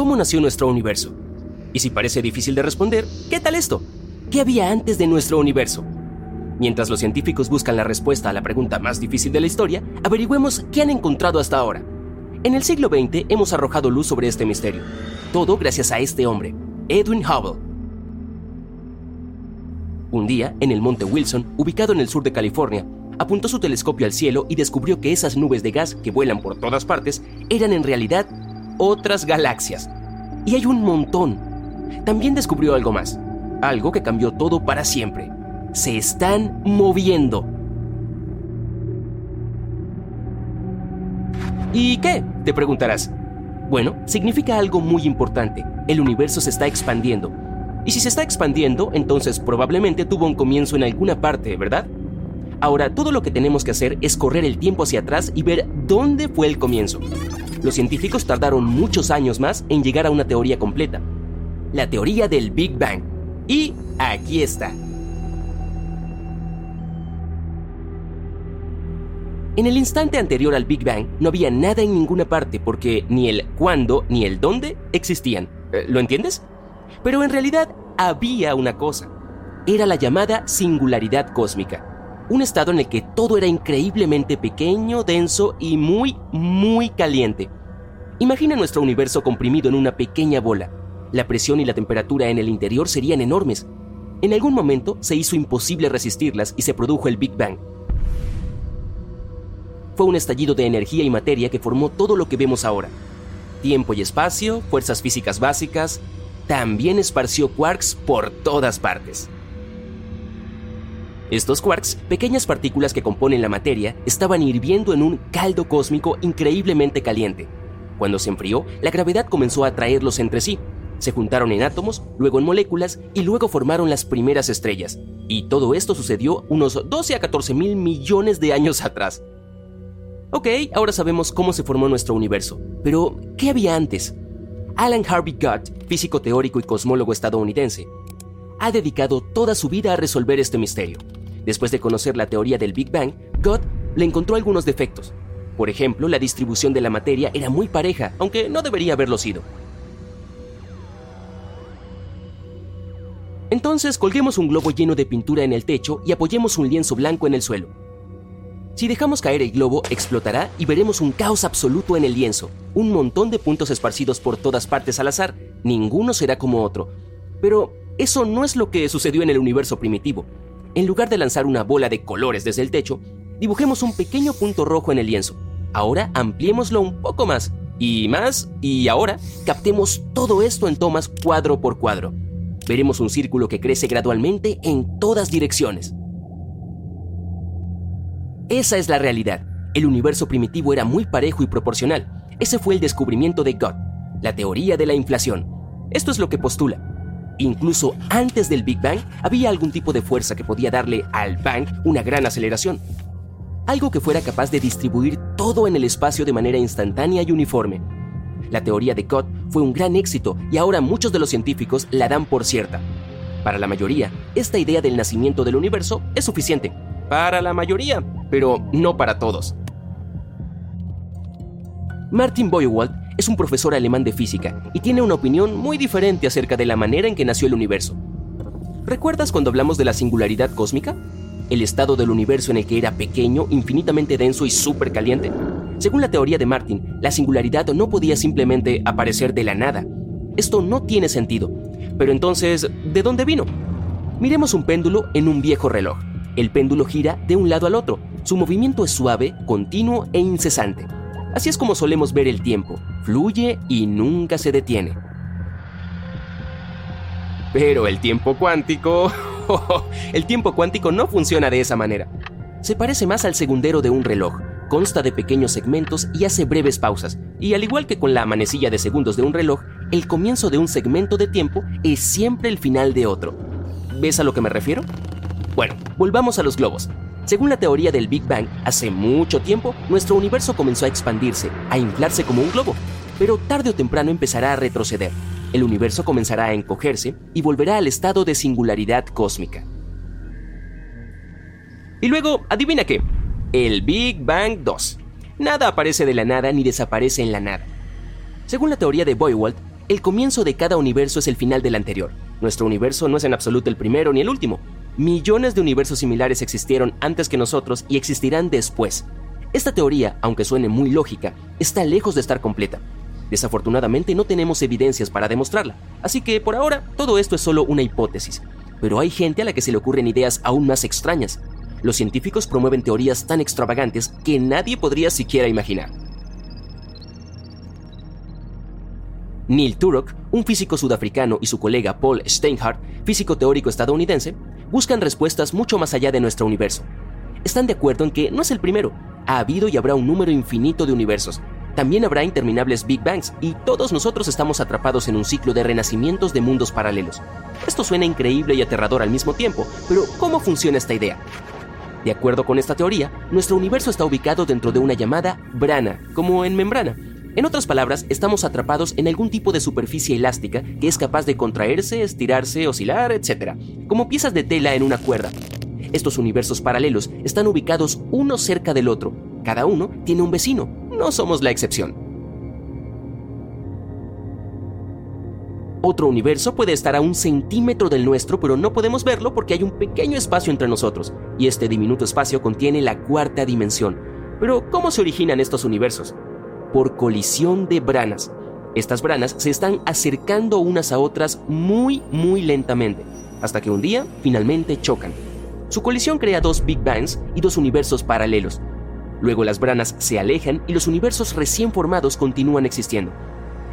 ¿Cómo nació nuestro universo? Y si parece difícil de responder, ¿qué tal esto? ¿Qué había antes de nuestro universo? Mientras los científicos buscan la respuesta a la pregunta más difícil de la historia, averigüemos qué han encontrado hasta ahora. En el siglo XX hemos arrojado luz sobre este misterio. Todo gracias a este hombre, Edwin Hubble. Un día, en el monte Wilson, ubicado en el sur de California, apuntó su telescopio al cielo y descubrió que esas nubes de gas que vuelan por todas partes eran en realidad otras galaxias. Y hay un montón. También descubrió algo más, algo que cambió todo para siempre. Se están moviendo. ¿Y qué? Te preguntarás. Bueno, significa algo muy importante. El universo se está expandiendo. Y si se está expandiendo, entonces probablemente tuvo un comienzo en alguna parte, ¿verdad? Ahora, todo lo que tenemos que hacer es correr el tiempo hacia atrás y ver dónde fue el comienzo. Los científicos tardaron muchos años más en llegar a una teoría completa, la teoría del Big Bang. Y aquí está. En el instante anterior al Big Bang no había nada en ninguna parte porque ni el cuándo ni el dónde existían. Eh, ¿Lo entiendes? Pero en realidad había una cosa. Era la llamada singularidad cósmica un estado en el que todo era increíblemente pequeño, denso y muy, muy caliente. Imagina nuestro universo comprimido en una pequeña bola. La presión y la temperatura en el interior serían enormes. En algún momento se hizo imposible resistirlas y se produjo el Big Bang. Fue un estallido de energía y materia que formó todo lo que vemos ahora. Tiempo y espacio, fuerzas físicas básicas, también esparció quarks por todas partes. Estos quarks, pequeñas partículas que componen la materia, estaban hirviendo en un caldo cósmico increíblemente caliente. Cuando se enfrió, la gravedad comenzó a atraerlos entre sí. Se juntaron en átomos, luego en moléculas y luego formaron las primeras estrellas. Y todo esto sucedió unos 12 a 14 mil millones de años atrás. Ok, ahora sabemos cómo se formó nuestro universo. Pero, ¿qué había antes? Alan Harvey Gott, físico teórico y cosmólogo estadounidense, ha dedicado toda su vida a resolver este misterio. Después de conocer la teoría del Big Bang, God le encontró algunos defectos. Por ejemplo, la distribución de la materia era muy pareja, aunque no debería haberlo sido. Entonces colguemos un globo lleno de pintura en el techo y apoyemos un lienzo blanco en el suelo. Si dejamos caer el globo, explotará y veremos un caos absoluto en el lienzo, un montón de puntos esparcidos por todas partes al azar, ninguno será como otro. Pero eso no es lo que sucedió en el universo primitivo. En lugar de lanzar una bola de colores desde el techo, dibujemos un pequeño punto rojo en el lienzo. Ahora ampliémoslo un poco más, y más, y ahora captemos todo esto en tomas cuadro por cuadro. Veremos un círculo que crece gradualmente en todas direcciones. Esa es la realidad. El universo primitivo era muy parejo y proporcional. Ese fue el descubrimiento de God, la teoría de la inflación. Esto es lo que postula. Incluso antes del Big Bang había algún tipo de fuerza que podía darle al Bang una gran aceleración. Algo que fuera capaz de distribuir todo en el espacio de manera instantánea y uniforme. La teoría de Cott fue un gran éxito y ahora muchos de los científicos la dan por cierta. Para la mayoría, esta idea del nacimiento del universo es suficiente. Para la mayoría, pero no para todos. Martin Boywald es un profesor alemán de física y tiene una opinión muy diferente acerca de la manera en que nació el universo. ¿Recuerdas cuando hablamos de la singularidad cósmica? el estado del universo en el que era pequeño, infinitamente denso y súper caliente? Según la teoría de Martin, la singularidad no podía simplemente aparecer de la nada. Esto no tiene sentido. Pero entonces, ¿de dónde vino? Miremos un péndulo en un viejo reloj. El péndulo gira de un lado al otro. Su movimiento es suave, continuo e incesante. Así es como solemos ver el tiempo. Fluye y nunca se detiene. Pero el tiempo cuántico... el tiempo cuántico no funciona de esa manera. Se parece más al segundero de un reloj. Consta de pequeños segmentos y hace breves pausas. Y al igual que con la manecilla de segundos de un reloj, el comienzo de un segmento de tiempo es siempre el final de otro. ¿Ves a lo que me refiero? Bueno, volvamos a los globos. Según la teoría del Big Bang, hace mucho tiempo nuestro universo comenzó a expandirse, a inflarse como un globo, pero tarde o temprano empezará a retroceder el universo comenzará a encogerse y volverá al estado de singularidad cósmica. Y luego, adivina qué, el Big Bang 2. Nada aparece de la nada ni desaparece en la nada. Según la teoría de Boywald, el comienzo de cada universo es el final del anterior. Nuestro universo no es en absoluto el primero ni el último. Millones de universos similares existieron antes que nosotros y existirán después. Esta teoría, aunque suene muy lógica, está lejos de estar completa. Desafortunadamente no tenemos evidencias para demostrarla, así que por ahora todo esto es solo una hipótesis. Pero hay gente a la que se le ocurren ideas aún más extrañas. Los científicos promueven teorías tan extravagantes que nadie podría siquiera imaginar. Neil Turok, un físico sudafricano, y su colega Paul Steinhardt, físico teórico estadounidense, buscan respuestas mucho más allá de nuestro universo. Están de acuerdo en que no es el primero, ha habido y habrá un número infinito de universos, también habrá interminables Big Bangs y todos nosotros estamos atrapados en un ciclo de renacimientos de mundos paralelos. Esto suena increíble y aterrador al mismo tiempo, pero ¿cómo funciona esta idea? De acuerdo con esta teoría, nuestro universo está ubicado dentro de una llamada brana, como en membrana. En otras palabras, estamos atrapados en algún tipo de superficie elástica que es capaz de contraerse, estirarse, oscilar, etc., como piezas de tela en una cuerda. Estos universos paralelos están ubicados uno cerca del otro. Cada uno tiene un vecino, no somos la excepción. Otro universo puede estar a un centímetro del nuestro, pero no podemos verlo porque hay un pequeño espacio entre nosotros, y este diminuto espacio contiene la cuarta dimensión. Pero, ¿cómo se originan estos universos? Por colisión de branas. Estas branas se están acercando unas a otras muy, muy lentamente, hasta que un día finalmente chocan. Su colisión crea dos Big Bangs y dos universos paralelos, Luego las branas se alejan y los universos recién formados continúan existiendo.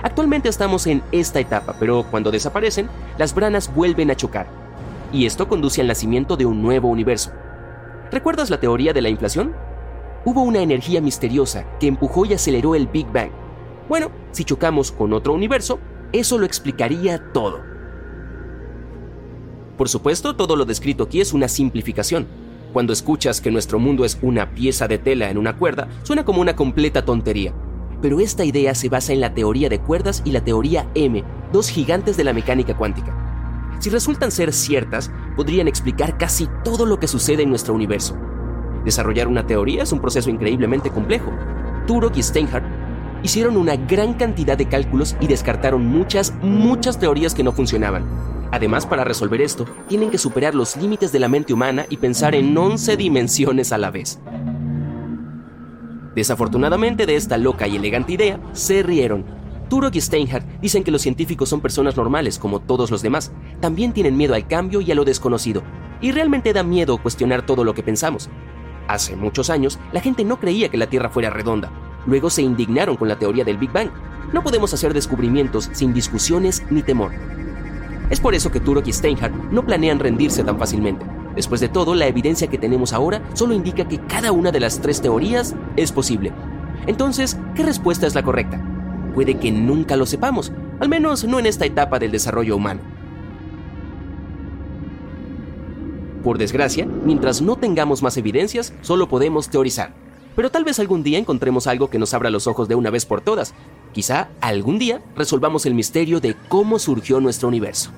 Actualmente estamos en esta etapa, pero cuando desaparecen, las branas vuelven a chocar. Y esto conduce al nacimiento de un nuevo universo. ¿Recuerdas la teoría de la inflación? Hubo una energía misteriosa que empujó y aceleró el Big Bang. Bueno, si chocamos con otro universo, eso lo explicaría todo. Por supuesto, todo lo descrito aquí es una simplificación, cuando escuchas que nuestro mundo es una pieza de tela en una cuerda, suena como una completa tontería. Pero esta idea se basa en la teoría de cuerdas y la teoría M, dos gigantes de la mecánica cuántica. Si resultan ser ciertas, podrían explicar casi todo lo que sucede en nuestro universo. Desarrollar una teoría es un proceso increíblemente complejo. Turok y Steinhardt hicieron una gran cantidad de cálculos y descartaron muchas, muchas teorías que no funcionaban. Además, para resolver esto, tienen que superar los límites de la mente humana y pensar en 11 dimensiones a la vez. Desafortunadamente de esta loca y elegante idea, se rieron. Turok y Steinhardt dicen que los científicos son personas normales como todos los demás. También tienen miedo al cambio y a lo desconocido. Y realmente da miedo cuestionar todo lo que pensamos. Hace muchos años, la gente no creía que la Tierra fuera redonda. Luego se indignaron con la teoría del Big Bang. No podemos hacer descubrimientos sin discusiones ni temor. Es por eso que Turok y Steinhardt no planean rendirse tan fácilmente. Después de todo, la evidencia que tenemos ahora solo indica que cada una de las tres teorías es posible. Entonces, ¿qué respuesta es la correcta? Puede que nunca lo sepamos, al menos no en esta etapa del desarrollo humano. Por desgracia, mientras no tengamos más evidencias, solo podemos teorizar. Pero tal vez algún día encontremos algo que nos abra los ojos de una vez por todas Quizá algún día resolvamos el misterio de cómo surgió nuestro universo.